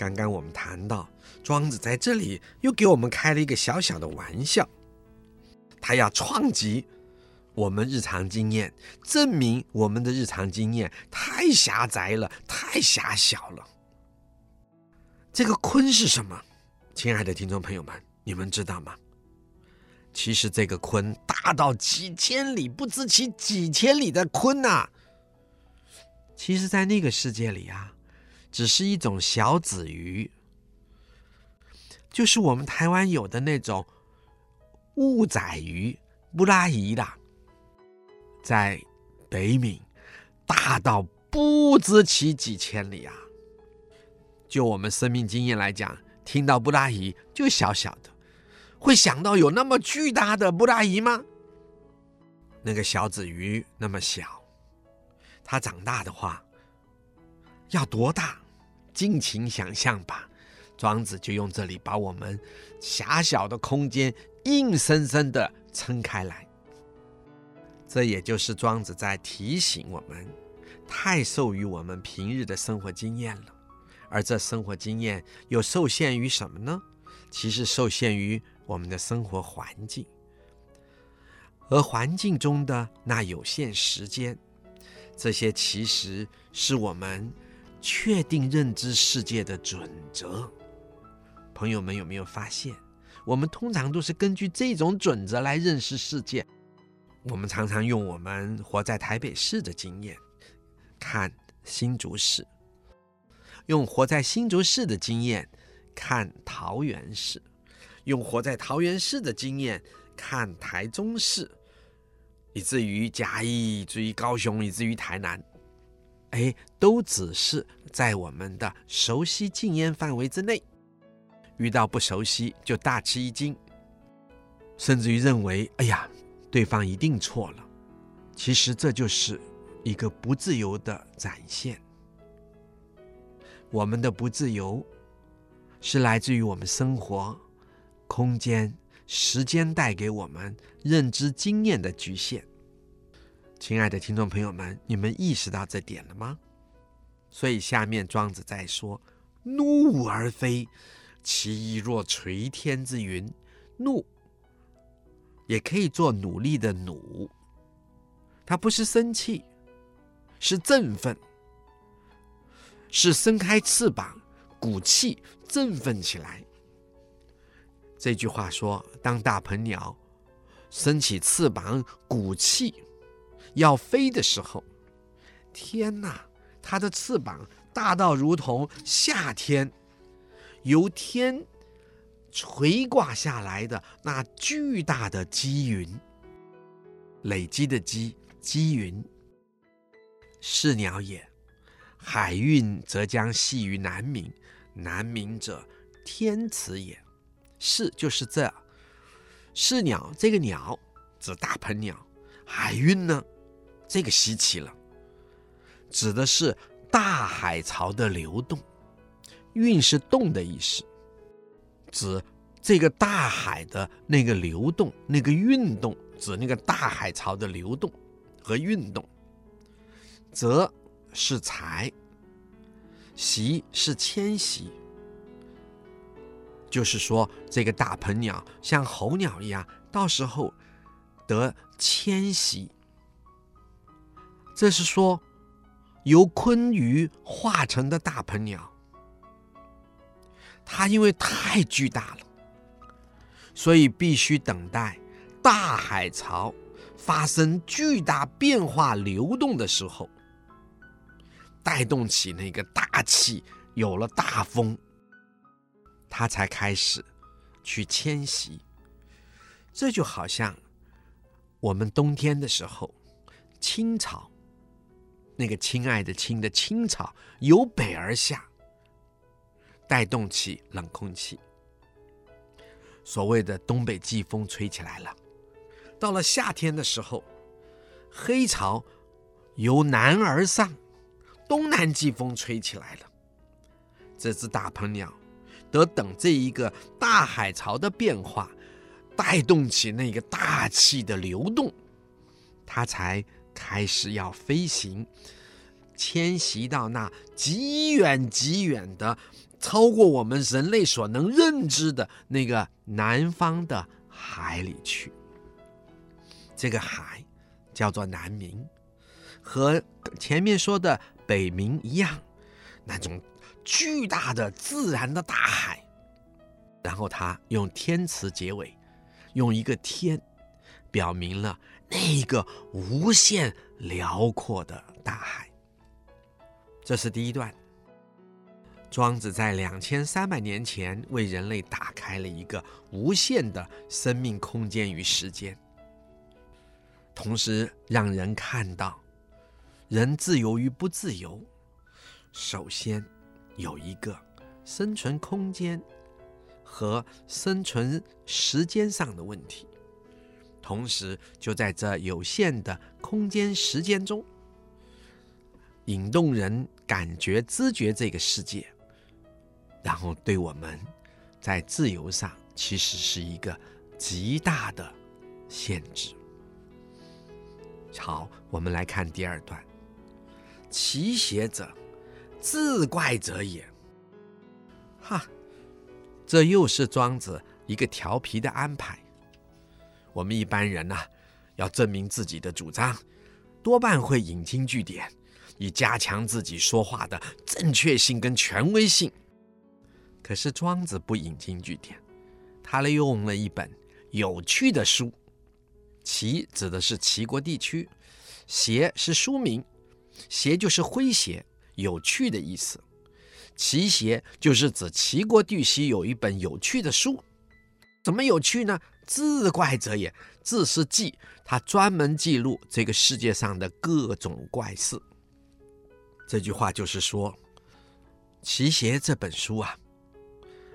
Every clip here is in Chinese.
刚刚我们谈到，庄子在这里又给我们开了一个小小的玩笑，他要创击我们日常经验，证明我们的日常经验太狭窄了，太狭小了。这个鲲是什么？亲爱的听众朋友们，你们知道吗？其实这个鲲大到几千里，不知其几千里的鲲呐、其实，在那个世界里啊，只是一种小子鱼，就是我们台湾有的那种雾仔鱼、布拉鱼啦。在北闽，大到不知其几千里啊！就我们生命经验来讲，听到布拉鱼就小小的，会想到有那么巨大的布拉鱼吗？那个小子鱼那么小，它长大的话要多大？尽情想象吧。庄子就用这里把我们狭小的空间硬生生的撑开来。这也就是庄子在提醒我们，太受于我们平日的生活经验了，而这生活经验又受限于什么呢？其实受限于我们的生活环境，而环境中的那有限时间，这些其实是我们确定认知世界的准则。朋友们有没有发现，我们通常都是根据这种准则来认识世界？我们常常用我们活在台北市的经验看新竹市，用活在新竹市的经验看桃园市，用活在桃园市的经验看台中市，以至于嘉义，以至于高雄，以至于台南，哎，都只是在我们的熟悉禁烟范围之内，遇到不熟悉就大吃一惊，甚至于认为，哎呀。对方一定错了，其实这就是一个不自由的展现。我们的不自由是来自于我们生活空间、时间带给我们认知经验的局限。亲爱的听众朋友们，你们意识到这点了吗？所以下面庄子在说：“怒而飞，其意若垂天之云。”怒。也可以做努力的努，它不是生气，是振奋，是伸开翅膀，鼓气，振奋起来。这句话说，当大鹏鸟伸起翅膀，鼓气要飞的时候，天哪，它的翅膀大到如同夏天由天。垂挂下来的那巨大的积云，累积的积积云，是鸟也。海运则将系于南冥，南冥者，天池也。是就是这，是鸟这个鸟指大鹏鸟，海运呢，这个稀奇了，指的是大海潮的流动，运是动的意思。指这个大海的那个流动、那个运动，指那个大海潮的流动和运动。则是财，习是迁徙，就是说这个大鹏鸟像候鸟一样，到时候得迁徙。这是说由鲲鱼化成的大鹏鸟。它因为太巨大了，所以必须等待大海潮发生巨大变化流动的时候，带动起那个大气，有了大风，它才开始去迁徙。这就好像我们冬天的时候，青草，那个亲爱的青的青草由北而下。带动起冷空气，所谓的东北季风吹起来了。到了夏天的时候，黑潮由南而上，东南季风吹起来了。这只大鹏鸟得等这一个大海潮的变化，带动起那个大气的流动，它才开始要飞行，迁徙到那极远极远的。超过我们人类所能认知的那个南方的海里去。这个海叫做南冥，和前面说的北冥一样，那种巨大的自然的大海。然后他用天词结尾，用一个天，表明了那个无限辽阔的大海。这是第一段。庄子在两千三百年前为人类打开了一个无限的生命空间与时间，同时让人看到，人自由与不自由，首先有一个生存空间和生存时间上的问题，同时就在这有限的空间时间中，引动人感觉知觉这个世界。然后对我们在自由上其实是一个极大的限制。好，我们来看第二段：其邪者，自怪者也。哈，这又是庄子一个调皮的安排。我们一般人呐、要证明自己的主张，多半会引经据典，以加强自己说话的正确性跟权威性。可是庄子不引经据典，他利用了一本有趣的书。齐指的是齐国地区，谐是书名，谐就是诙谐、有趣的意思。齐谐就是指齐国地区有一本有趣的书，怎么有趣呢？自怪者也，自是记，他专门记录这个世界上的各种怪事。这句话就是说，齐谐这本书啊。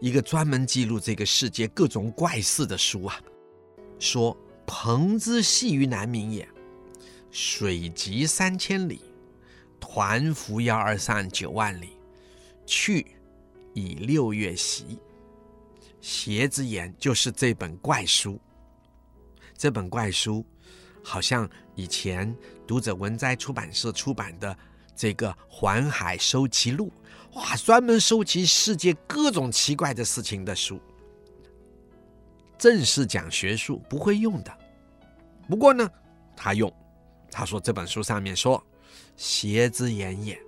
一个专门记录这个世界各种怪事的书啊，说：“鹏之系于南冥也，水击三千里，湍扶摇而上九万里，去以六月息。”邪之言就是这本怪书。这本怪书，好像以前读者文摘出版社出版的这个《环海收奇录》。哇，专门收集世界各种奇怪的事情的书，正式讲学术不会用的。不过呢，他用，他说这本书上面说“邪之言也”，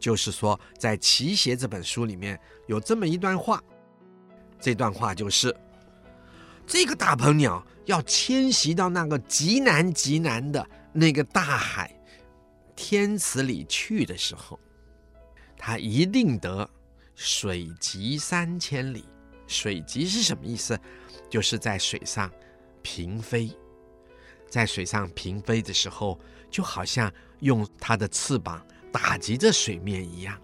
就是说在《奇邪》这本书里面有这么一段话，这段话就是这个大鹏鸟要迁徙到那个极南极南的那个大海天池里去的时候。它一定得水击三千里。水击是什么意思？就是在水上平飞，在水上平飞的时候，就好像用它的翅膀打击着水面一样。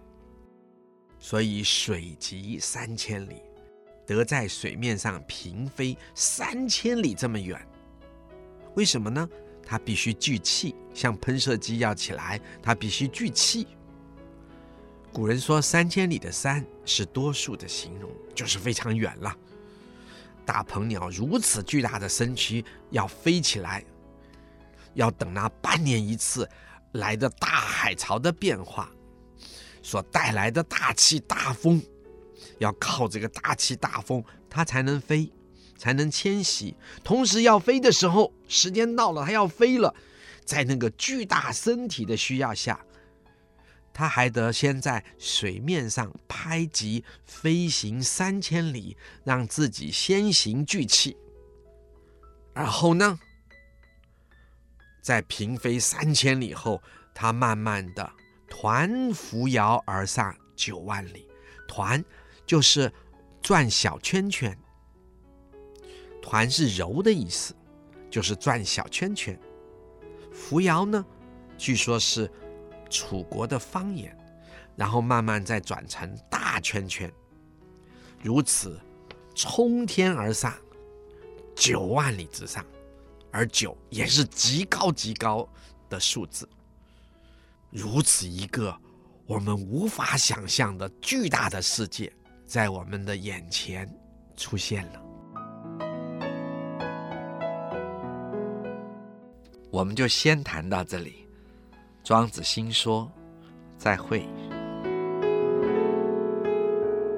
所以水击三千里，得在水面上平飞三千里这么远。为什么呢？它必须聚气，像喷射机要起来，它必须聚气。古人说“三千里”的“三”是多数的形容，就是非常远了。大鹏鸟如此巨大的身躯要飞起来，要等那半年一次来的大海潮的变化所带来的大气大风，要靠这个大气大风它才能飞，才能迁徙。同时要飞的时候，时间到了，它要飞了，在那个巨大身体的需要下。它还得先在水面上拍击飞行三千里，让自己先行聚气，而后呢，在平飞三千里后，它慢慢的团扶摇而上九万里。团就是转小圈圈，团是柔的意思，就是转小圈圈。扶摇呢，据说是。楚国的方言，然后慢慢再转成大圈圈，如此冲天而上九万里之上，而九也是极高极高的数字。如此一个我们无法想象的巨大的世界，在我们的眼前出现了。我们就先谈到这里。庄子新说：“再会。”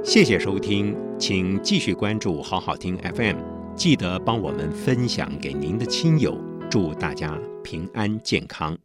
谢谢收听，请继续关注好好听 FM，记得帮我们分享给您的亲友，祝大家平安健康。